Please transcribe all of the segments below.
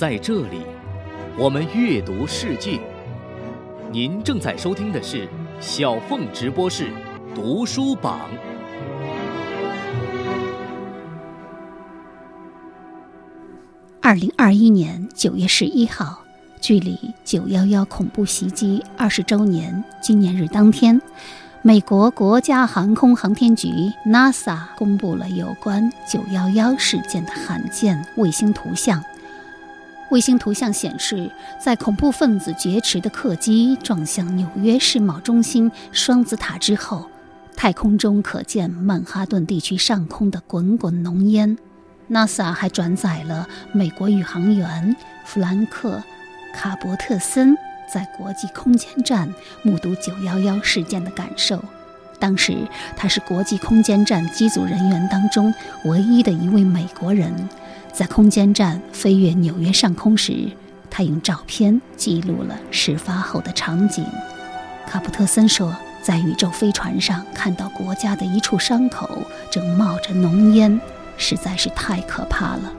在这里，我们阅读世界。您正在收听的是小凤直播室读书榜。二零二一年九月十一号，距离九幺幺恐怖袭击二十周年纪念日当天。美国国家航空航天局 NASA 公布了有关911事件的罕见卫星图像。卫星图像显示，在恐怖分子劫持的客机撞向纽约世贸中心双子塔之后，太空中可见曼哈顿地区上空的滚滚浓烟。NASA 还转载了美国宇航员弗兰克·卡伯特森。在国际空间站目睹911事件的感受，当时他是国际空间站机组人员当中唯一的一位美国人。在空间站飞越纽约上空时，他用照片记录了事发后的场景。卡普特森说，在宇宙飞船上看到国家的一处伤口正冒着浓烟，实在是太可怕了。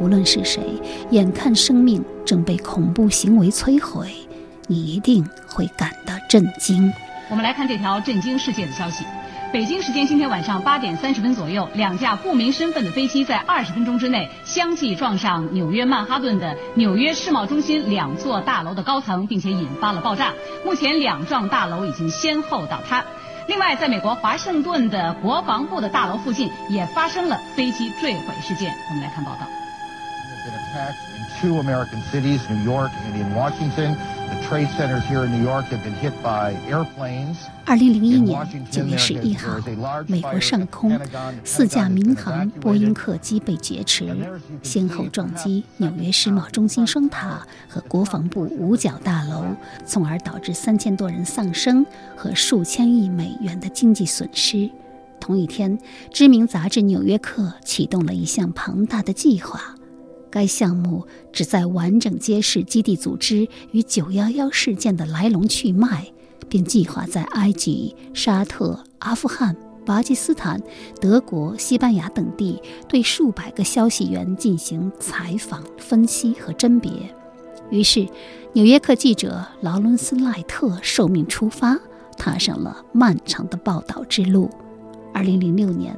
无论是谁，眼看生命正被恐怖行为摧毁。你一定会感到震惊。我们来看这条震惊世界的消息：北京时间今天晚上八点三十分左右，两架不明身份的飞机在二十分钟之内相继撞上纽约曼哈顿的纽约世贸中心两座大楼的高层，并且引发了爆炸。目前，两幢大楼已经先后倒塌。另外，在美国华盛顿的国防部的大楼附近也发生了飞机坠毁事件。我们来看报道。二零零一年九月十一号，美国上空四架民航波音客机被劫持，先后撞击纽约世贸中心双塔和国防部五角大楼，从而导致三千多人丧生和数千亿美元的经济损失。同一天，知名杂志《纽约客》启动了一项庞大的计划。该项目旨在完整揭示基地组织与911事件的来龙去脉，并计划在埃及、沙特、阿富汗、巴基斯坦、德国、西班牙等地对数百个消息源进行采访、分析和甄别。于是，纽约客记者劳伦斯·赖特受命出发，踏上了漫长的报道之路。2006年。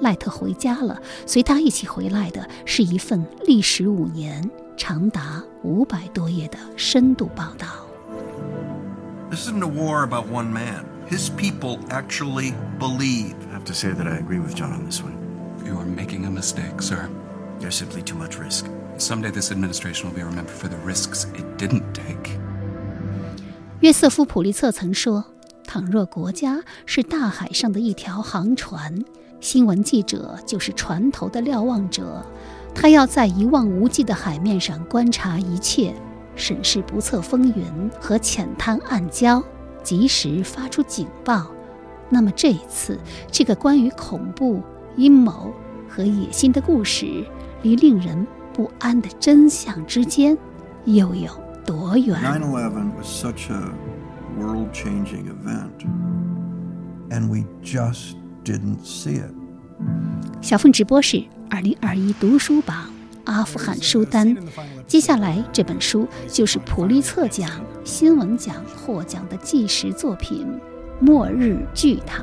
赖特回家了，随他一起回来的是一份历时五年、长达五百多页的深度报道。This isn't a war about one man. His people actually believe. I have to say that I agree with John on this one. You are making a mistake, sir. There's simply too much risk. Someday this administration will be remembered for the risks it didn't take. 约瑟夫·普利策曾说：“倘若国家是大海上的一条航船。”新闻记者就是船头的瞭望者，他要在一望无际的海面上观察一切，审视不测风云和浅滩暗礁，及时发出警报。那么这一次，这个关于恐怖阴谋和野心的故事，离令人不安的真相之间又有多远？Nine Eleven was such a world-changing event, and we just. Didn't see it。小凤直播室二零二一读书榜阿富汗书单，接下来这本书就是普利策奖新闻奖获奖的纪实作品《末日巨塔》，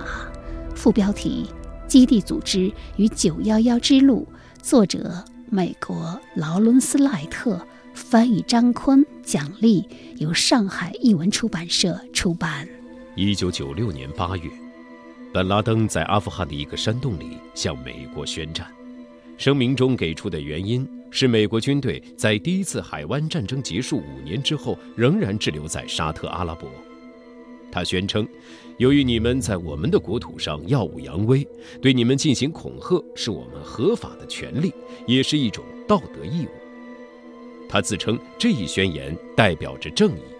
副标题《基地组织与九幺幺之路》，作者美国劳伦斯·赖特，翻译张坤，奖励由上海译文出版社出版。一九九六年八月。本拉登在阿富汗的一个山洞里向美国宣战，声明中给出的原因是美国军队在第一次海湾战争结束五年之后仍然滞留在沙特阿拉伯。他宣称，由于你们在我们的国土上耀武扬威，对你们进行恐吓是我们合法的权利，也是一种道德义务。他自称这一宣言代表着正义。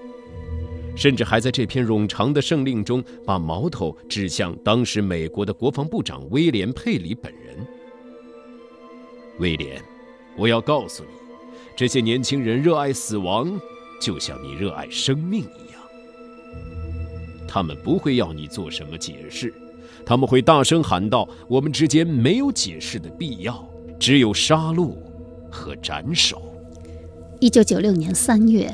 甚至还在这篇冗长的圣令中，把矛头指向当时美国的国防部长威廉·佩里本人。威廉，我要告诉你，这些年轻人热爱死亡，就像你热爱生命一样。他们不会要你做什么解释，他们会大声喊道：“我们之间没有解释的必要，只有杀戮和斩首。”一九九六年三月，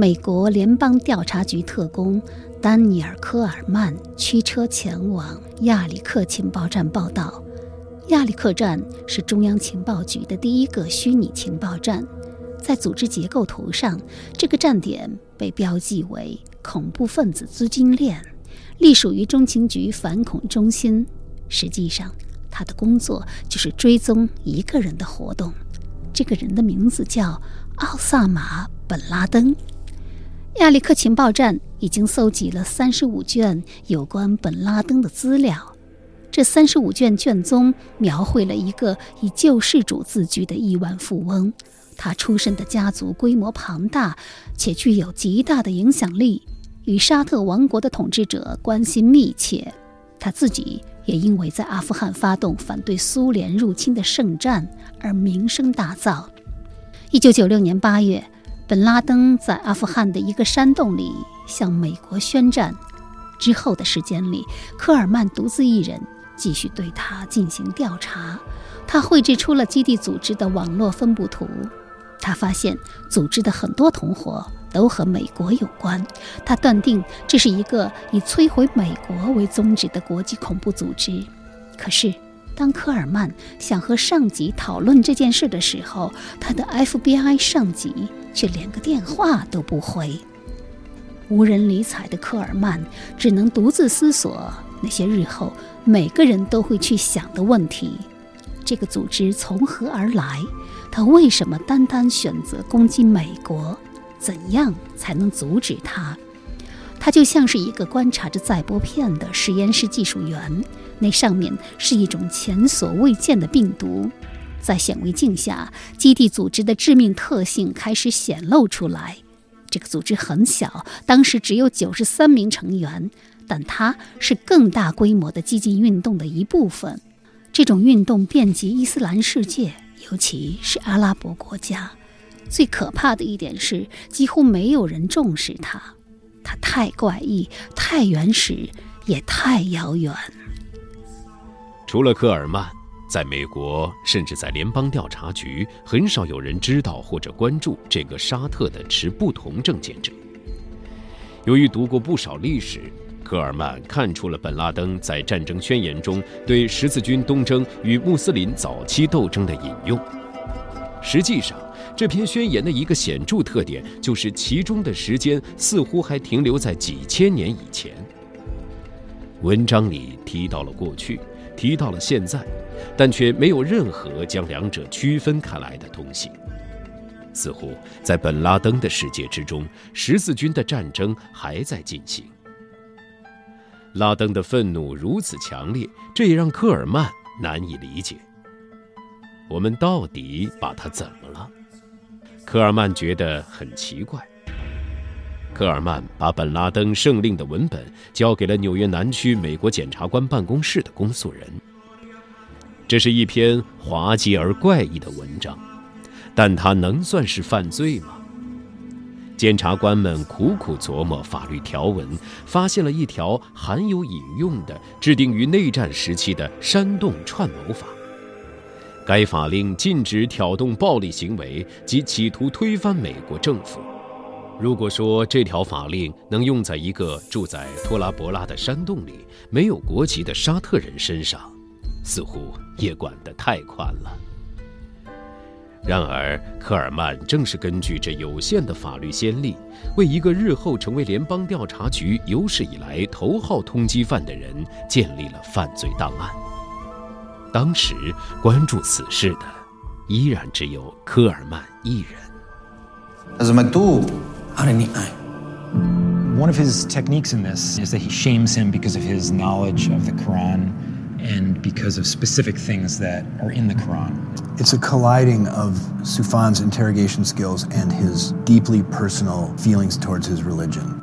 美国联邦调查局特工丹尼尔·科尔曼驱车前往亚里克情报站报道。亚历克站是中央情报局的第一个虚拟情报站，在组织结构图上，这个站点被标记为恐怖分子资金链，隶属于中情局反恐中心。实际上，他的工作就是追踪一个人的活动，这个人的名字叫奥萨马·本拉登。亚历克情报站已经搜集了三十五卷有关本拉登的资料。这三十五卷卷宗描绘了一个以救世主自居的亿万富翁，他出身的家族规模庞大，且具有极大的影响力，与沙特王国的统治者关系密切。他自己也因为在阿富汗发动反对苏联入侵的圣战而名声大噪。一九九六年八月，本拉登在阿富汗的一个山洞里向美国宣战，之后的时间里，科尔曼独自一人。继续对他进行调查，他绘制出了基地组织的网络分布图。他发现组织的很多同伙都和美国有关。他断定这是一个以摧毁美国为宗旨的国际恐怖组织。可是，当科尔曼想和上级讨论这件事的时候，他的 FBI 上级却连个电话都不回。无人理睬的科尔曼只能独自思索。那些日后每个人都会去想的问题：这个组织从何而来？他为什么单单选择攻击美国？怎样才能阻止他？他就像是一个观察着载玻片的实验室技术员，那上面是一种前所未见的病毒。在显微镜下，基地组织的致命特性开始显露出来。这个组织很小，当时只有九十三名成员。但它是更大规模的激进运动的一部分，这种运动遍及伊斯兰世界，尤其是阿拉伯国家。最可怕的一点是，几乎没有人重视它，它太怪异、太原始，也太遥远。除了科尔曼，在美国，甚至在联邦调查局，很少有人知道或者关注这个沙特的持不同政见者。由于读过不少历史。科尔曼看出了本拉登在战争宣言中对十字军东征与穆斯林早期斗争的引用。实际上，这篇宣言的一个显著特点就是其中的时间似乎还停留在几千年以前。文章里提到了过去，提到了现在，但却没有任何将两者区分开来的东西。似乎在本拉登的世界之中，十字军的战争还在进行。拉登的愤怒如此强烈，这也让科尔曼难以理解。我们到底把他怎么了？科尔曼觉得很奇怪。科尔曼把本拉登圣令的文本交给了纽约南区美国检察官办公室的公诉人。这是一篇滑稽而怪异的文章，但它能算是犯罪吗？检察官们苦苦琢磨法律条文，发现了一条含有引用的、制定于内战时期的煽动串谋法。该法令禁止挑动暴力行为及企图推翻美国政府。如果说这条法令能用在一个住在托拉博拉的山洞里、没有国籍的沙特人身上，似乎也管得太宽了。然而，科尔曼正是根据这有限的法律先例，为一个日后成为联邦调查局有史以来头号通缉犯的人建立了犯罪档案。当时关注此事的，依然只有科尔曼一人。One of his techniques in this is that he shames him because of his knowledge of the Quran. and because of specific things that are in the Quran. It's a colliding of Sufan's interrogation skills and his deeply personal feelings towards his religion.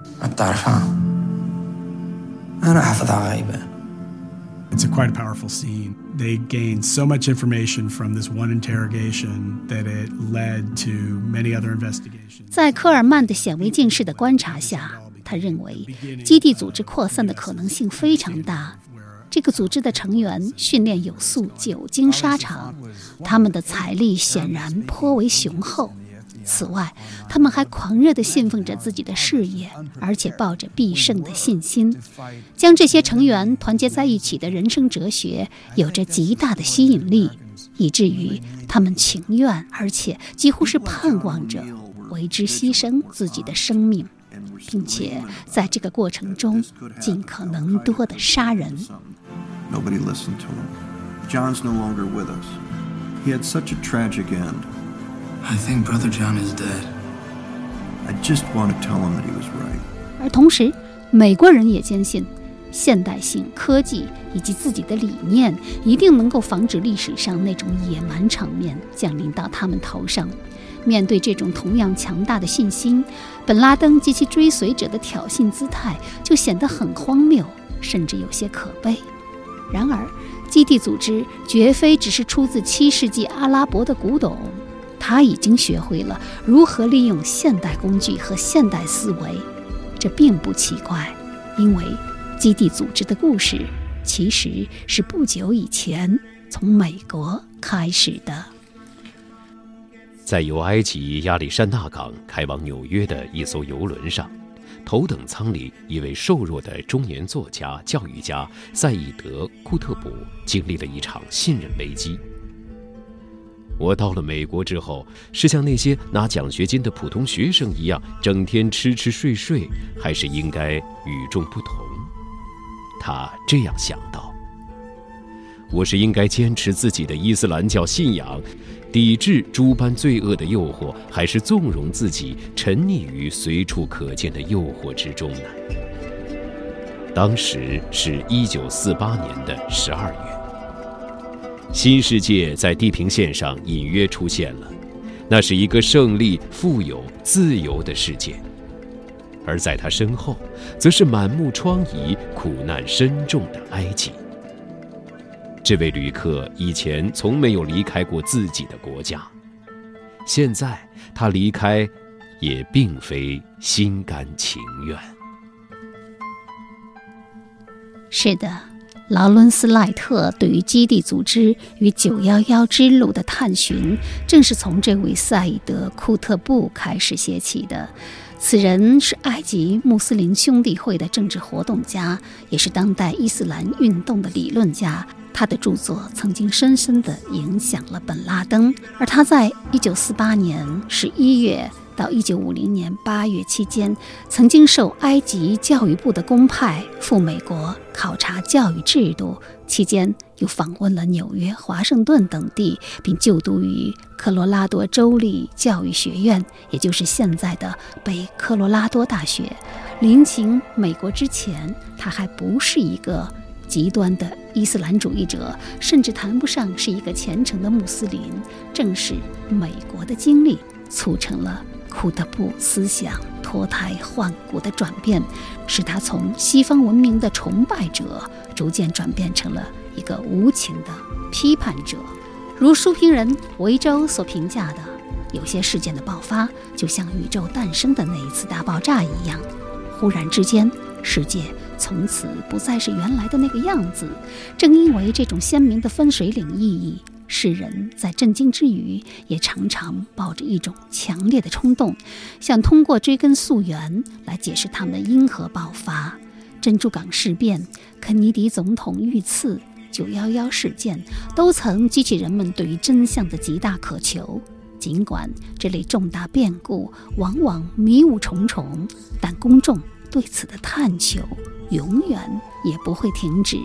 It's a quite a powerful scene. They gained so much information from this one interrogation that it led to many other investigations. 在科尔曼的显微镜式的观察下，他认为基地组织扩散的可能性非常大。 这个组织的成员训练有素，久经沙场，他们的财力显然颇为雄厚。此外，他们还狂热地信奉着自己的事业，而且抱着必胜的信心。将这些成员团结在一起的人生哲学，有着极大的吸引力，以至于他们情愿，而且几乎是盼望着为之牺牲自己的生命，并且在这个过程中尽可能多地杀人。Nobody listened to him. John's no longer with us. He had such a tragic end. I think Brother John is dead. I just want to tell him that he was right. 而同时，美国人也坚信，现代性科技以及自己的理念一定能够防止历史上那种野蛮场面降临到他们头上。面对这种同样强大的信心，本拉登及其追随者的挑衅姿态就显得很荒谬，甚至有些可悲。然而，基地组织绝非只是出自七世纪阿拉伯的古董。他已经学会了如何利用现代工具和现代思维，这并不奇怪，因为基地组织的故事其实是不久以前从美国开始的。在由埃及亚历山大港开往纽约的一艘游轮上，头等舱里一位瘦弱的中年作家、教育家赛义德·库特卜经历了一场信任危机。我到了美国之后，是像那些拿奖学金的普通学生一样，整天吃吃睡睡，还是应该与众不同？他这样想到。我是应该坚持自己的伊斯兰教信仰，抵制诸般罪恶的诱惑，还是纵容自己沉溺于随处可见的诱惑之中呢？当时是一九四八年的十二月。新世界在地平线上隐约出现了，那是一个胜利、富有、自由的世界；而在他身后，则是满目疮痍、苦难深重的埃及。这位旅客以前从没有离开过自己的国家，现在他离开，也并非心甘情愿。是的。劳伦斯·赖特对于基地组织与九幺幺之路的探寻，正是从这位赛义德·库特布开始写起的。此人是埃及穆斯林兄弟会的政治活动家，也是当代伊斯兰运动的理论家。他的著作曾经深深地影响了本拉登，而他在一九四八年十一月。到一九五零年八月期间，曾经受埃及教育部的公派赴美国考察教育制度，期间又访问了纽约、华盛顿等地，并就读于科罗拉多州立教育学院，也就是现在的北科罗拉多大学。临行美国之前，他还不是一个极端的伊斯兰主义者，甚至谈不上是一个虔诚的穆斯林。正是美国的经历促成了。库特布思想脱胎换骨的转变，使他从西方文明的崇拜者，逐渐转变成了一个无情的批判者。如书评人维州所评价的，有些事件的爆发，就像宇宙诞生的那一次大爆炸一样，忽然之间，世界从此不再是原来的那个样子。正因为这种鲜明的分水岭意义。世人在震惊之余，也常常抱着一种强烈的冲动，想通过追根溯源来解释他们因何爆发。珍珠港事变、肯尼迪总统遇刺、九幺幺事件，都曾激起人们对于真相的极大渴求。尽管这类重大变故往往迷雾重重，但公众对此的探求永远也不会停止。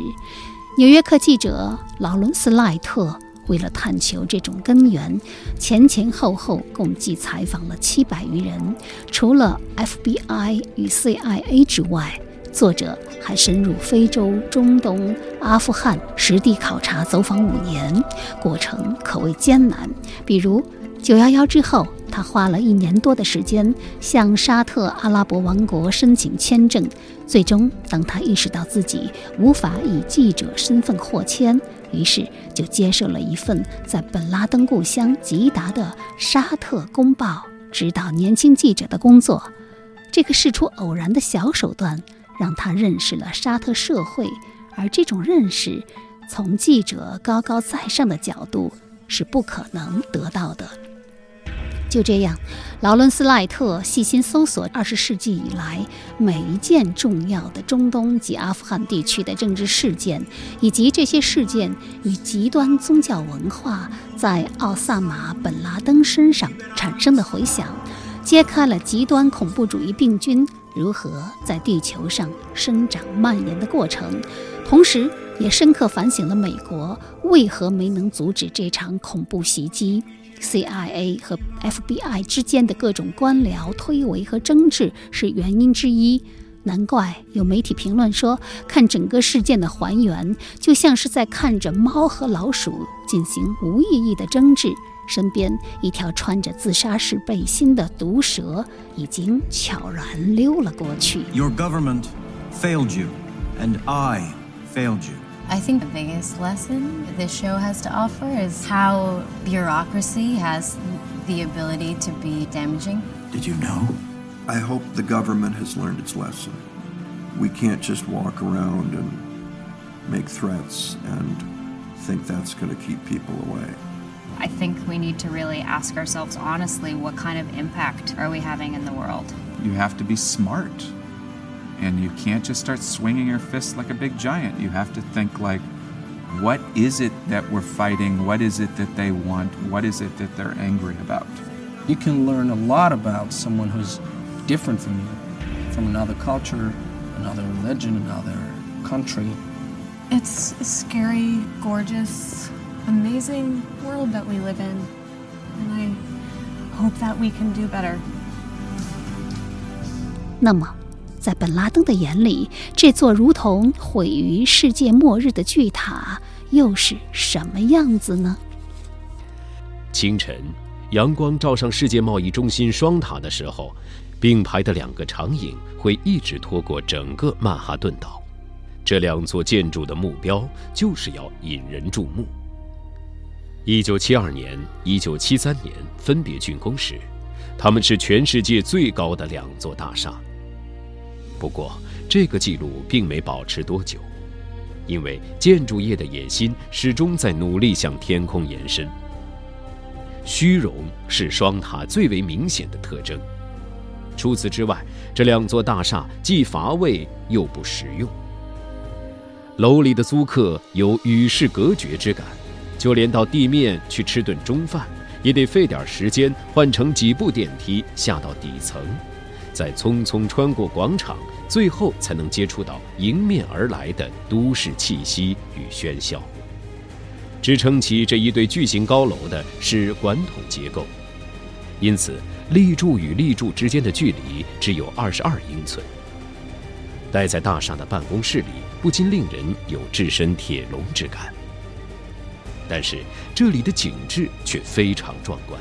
纽约客记者劳伦斯·赖特。为了探求这种根源，前前后后共计采访了七百余人。除了 FBI 与 CIA 之外，作者还深入非洲、中东、阿富汗实地考察走访五年，过程可谓艰难。比如九幺幺之后，他花了一年多的时间向沙特阿拉伯王国申请签证。最终，当他意识到自己无法以记者身份获签。于是就接受了一份在本拉登故乡吉达的《沙特公报》指导年轻记者的工作。这个事出偶然的小手段，让他认识了沙特社会，而这种认识，从记者高高在上的角度是不可能得到的。就这样，劳伦斯·赖特细心搜索二十世纪以来每一件重要的中东及阿富汗地区的政治事件，以及这些事件与极端宗教文化在奥萨马·本·拉登身上产生的回响，揭开了极端恐怖主义病菌如何在地球上生长蔓延的过程，同时也深刻反省了美国为何没能阻止这场恐怖袭击。CIA 和 FBI 之间的各种官僚推诿和争执是原因之一。难怪有媒体评论说，看整个事件的还原，就像是在看着猫和老鼠进行无意义的争执。身边一条穿着自杀式背心的毒蛇已经悄然溜了过去。Your government failed you, and I failed you. I think the biggest lesson this show has to offer is how bureaucracy has the ability to be damaging. Did you know? I hope the government has learned its lesson. We can't just walk around and make threats and think that's going to keep people away. I think we need to really ask ourselves honestly what kind of impact are we having in the world? You have to be smart and you can't just start swinging your fists like a big giant. You have to think like, what is it that we're fighting? What is it that they want? What is it that they're angry about? You can learn a lot about someone who's different from you, from another culture, another religion, another country. It's a scary, gorgeous, amazing world that we live in. And I hope that we can do better. 那么。在本拉登的眼里，这座如同毁于世界末日的巨塔又是什么样子呢？清晨，阳光照上世界贸易中心双塔的时候，并排的两个长影会一直拖过整个曼哈顿岛。这两座建筑的目标就是要引人注目。一九七二年、一九七三年分别竣工时，他们是全世界最高的两座大厦。不过，这个记录并没保持多久，因为建筑业的野心始终在努力向天空延伸。虚荣是双塔最为明显的特征。除此之外，这两座大厦既乏味又不实用。楼里的租客有与世隔绝之感，就连到地面去吃顿中饭，也得费点时间换乘几部电梯下到底层。再匆匆穿过广场，最后才能接触到迎面而来的都市气息与喧嚣。支撑起这一对巨型高楼的是管筒结构，因此立柱与立柱之间的距离只有二十二英寸。待在大厦的办公室里，不禁令人有置身铁笼之感。但是这里的景致却非常壮观。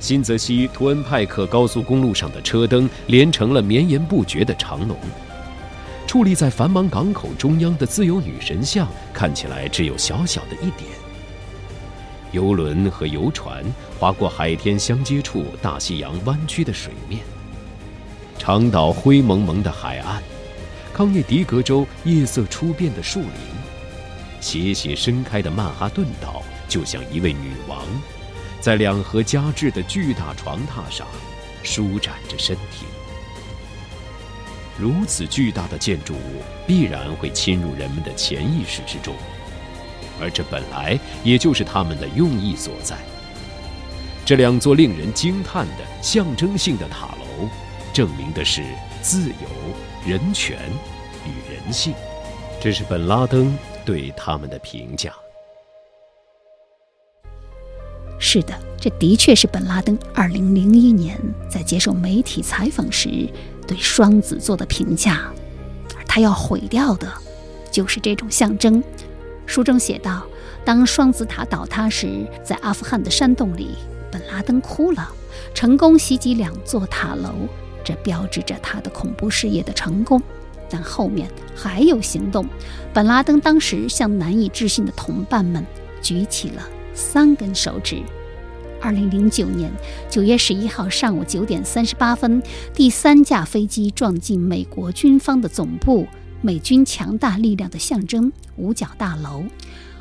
新泽西图恩派克高速公路上的车灯连成了绵延不绝的长龙。矗立在繁忙港口中央的自由女神像看起来只有小小的一点。游轮和游船划过海天相接处大西洋弯曲的水面。长岛灰蒙蒙的海岸，康涅狄格州夜色初变的树林，斜斜伸开的曼哈顿岛就像一位女王。在两河夹峙的巨大床榻上，舒展着身体。如此巨大的建筑物，必然会侵入人们的潜意识之中，而这本来也就是他们的用意所在。这两座令人惊叹的象征性的塔楼，证明的是自由、人权与人性。这是本拉登对他们的评价。是的，这的确是本拉登2001年在接受媒体采访时对双子座的评价，而他要毁掉的，就是这种象征。书中写道：当双子塔倒塌时，在阿富汗的山洞里，本拉登哭了。成功袭击两座塔楼，这标志着他的恐怖事业的成功。但后面还有行动。本拉登当时向难以置信的同伴们举起了。三根手指。二零零九年九月十一号上午九点三十八分，第三架飞机撞进美国军方的总部，美军强大力量的象征——五角大楼。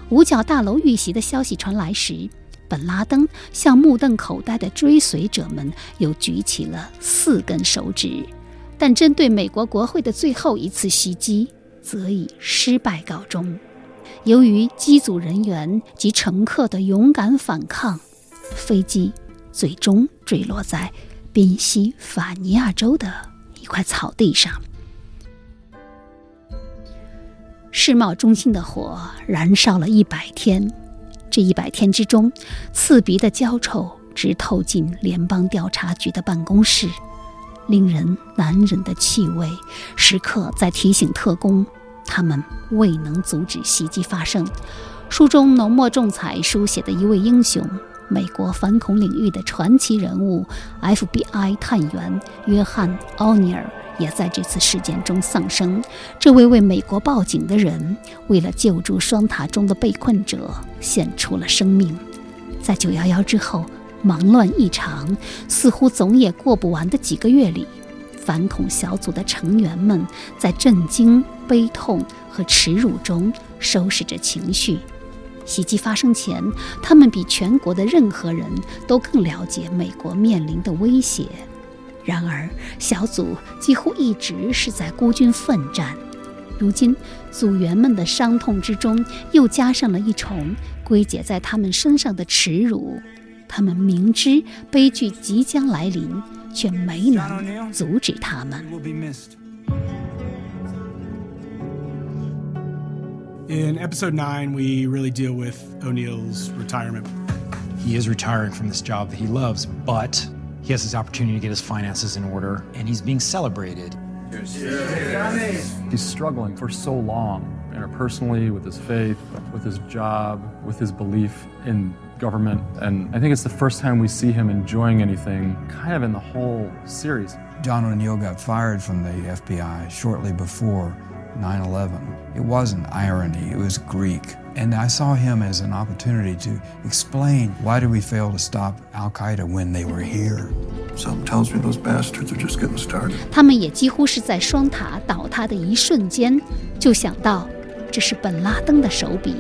五角大楼遇袭的消息传来时，本拉登向目瞪口呆的追随者们又举起了四根手指，但针对美国国会的最后一次袭击则以失败告终。由于机组人员及乘客的勇敢反抗，飞机最终坠落在宾夕法尼亚州的一块草地上。世贸中心的火燃烧了一百天，这一百天之中，刺鼻的焦臭直透进联邦调查局的办公室，令人难忍的气味时刻在提醒特工，他们未能阻止袭击发生。书中浓墨重彩书写的一位英雄，美国反恐领域的传奇人物 FBI 探员约翰·奥尼尔。也在这次事件中丧生。这位为美国报警的人，为了救助双塔中的被困者，献出了生命。在九幺幺之后，忙乱异常，似乎总也过不完的几个月里，反恐小组的成员们在震惊、悲痛和耻辱中收拾着情绪。袭击发生前，他们比全国的任何人都更了解美国面临的威胁。然而，小组几乎一直是在孤军奋战。如今，组员们的伤痛之中又加上了一重归结在他们身上的耻辱。他们明知悲剧即将来临，却没能阻止他们。In episode nine, we really deal with O'Neill's retirement. He is retiring from this job that he loves, but he has this opportunity to get his finances in order, and he's being celebrated. He's struggling for so long, interpersonally, with his faith, with his job, with his belief in government. And I think it's the first time we see him enjoying anything kind of in the whole series. John O'Neill got fired from the FBI shortly before 9 11. It wasn't irony, it was Greek. And I saw him as an opportunity to explain why did we fail to stop Al Qaeda when they were here. Something tells me those bastards are just getting started. 他们也几乎是在双塔倒塌的一瞬间就想到这是本拉登的手笔，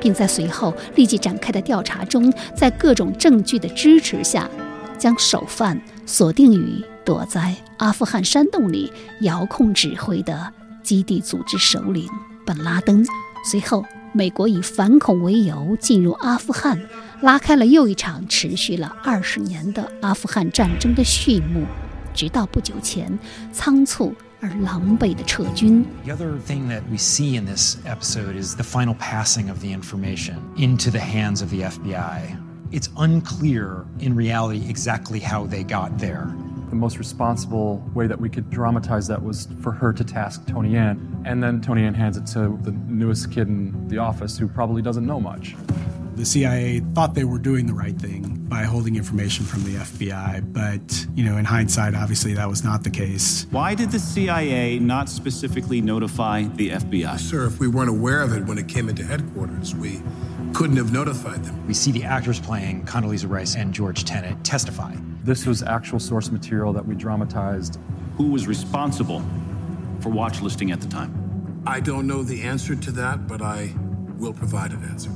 并在随后立即展开的调查中，在各种证据的支持下，将首犯锁定于躲在阿富汗山洞里遥控指挥的基地组织首领本拉登。随后。美国以反恐为由进入阿富汗，拉开了又一场持续了二十年的阿富汗战争的序幕，直到不久前仓促而狼狈的撤军。The other thing that we see in this episode is the final passing of the information into the hands of the FBI. It's unclear in reality exactly how they got there. The most responsible way that we could dramatize that was for her to task Tony Ann, and then Tony Ann hands it to the newest kid in the office who probably doesn't know much. The CIA thought they were doing the right thing by holding information from the FBI, but, you know, in hindsight, obviously that was not the case. Why did the CIA not specifically notify the FBI? Sir, if we weren't aware of it when it came into headquarters, we couldn't have notified them. We see the actors playing Condoleezza Rice and George Tenet testify. This was actual source material that we dramatized. Who was responsible for watch listing at the time? I don't know the answer to that, but I will provide an answer.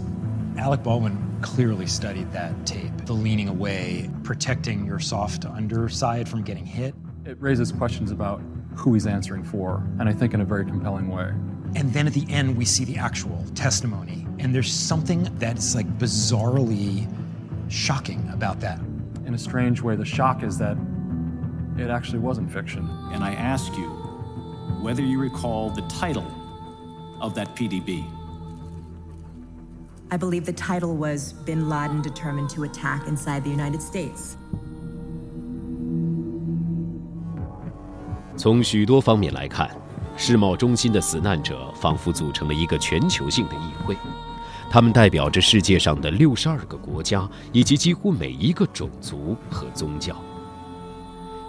Alec Baldwin clearly studied that tape. The leaning away, protecting your soft underside from getting hit. It raises questions about who he's answering for, and I think in a very compelling way. And then at the end, we see the actual testimony. And there's something that's like bizarrely shocking about that in a strange way, the shock is that it actually wasn't fiction. And I ask you whether you recall the title of that PDB. I believe the title was Bin Laden Determined to Attack Inside the United States. 从许多方面来看， 世贸中心的死难者仿佛组成了一个全球性的议会。他们代表着世界上的六十二个国家以及几乎每一个种族和宗教。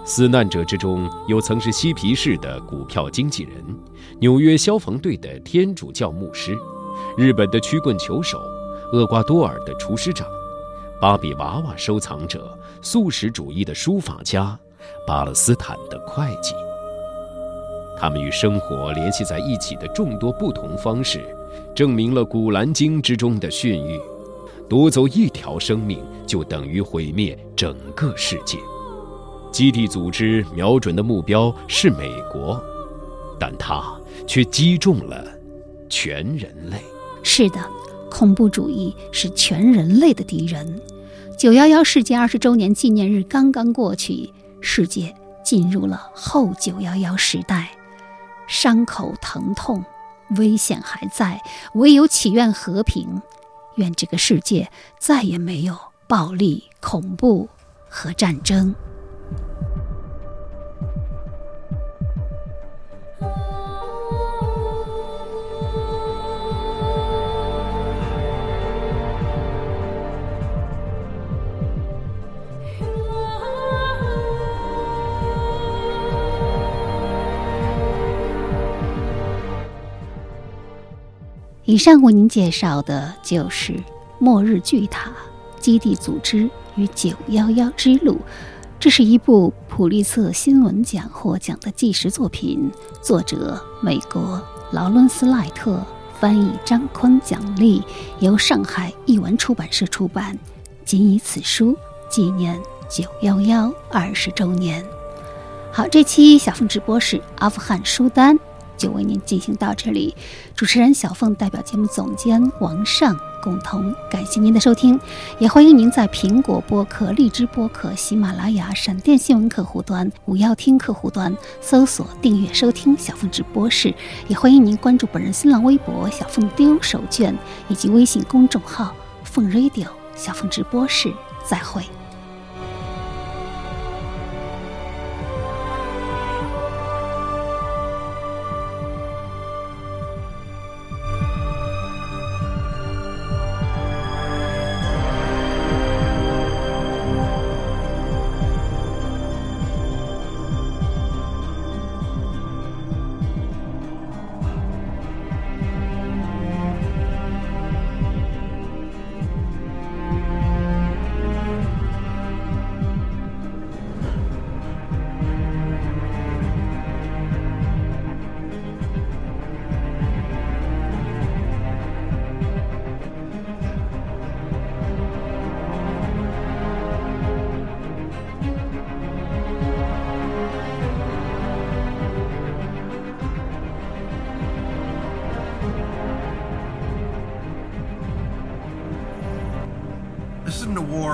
死难者之中有曾是嬉皮士的股票经纪人、纽约消防队的天主教牧师、日本的曲棍球手、厄瓜多尔的厨师长、芭比娃娃收藏者、素食主义的书法家、巴勒斯坦的会计。他们与生活联系在一起的众多不同方式。证明了《古兰经》之中的训谕：夺走一条生命就等于毁灭整个世界。基地组织瞄准的目标是美国，但他却击中了全人类。是的，恐怖主义是全人类的敌人。九幺幺事件二十周年纪念日刚刚过去，世界进入了后九幺幺时代，伤口疼痛，危险还在，唯有祈愿和平，愿这个世界再也没有暴力、恐怖和战争。以上为您介绍的就是《末日巨塔：基地组织与九幺幺之路》，这是一部普利策新闻奖获奖的纪实作品，作者美国劳伦斯·赖特，翻译张坤、奖励，由上海译文出版社出版。仅以此书纪念九幺幺二十周年。好，这期小凤直播是阿富汗书单。就为您进行到这里，主持人小凤代表节目总监王尚共同感谢您的收听，也欢迎您在苹果播客、荔枝播客、喜马拉雅、闪电新闻客户端、五幺听客户端搜索订阅收听小凤直播室，也欢迎您关注本人新浪微博小凤丢手绢以及微信公众号凤 radio 小凤直播室，再会。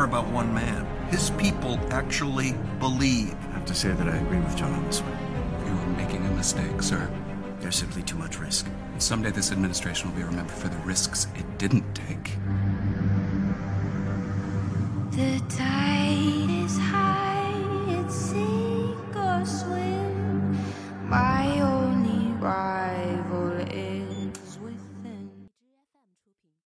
About one man. His people actually believe. I have to say that I agree with John on this one. You are making a mistake, sir. There's simply too much risk. Someday this administration will be remembered for the risks it didn't take.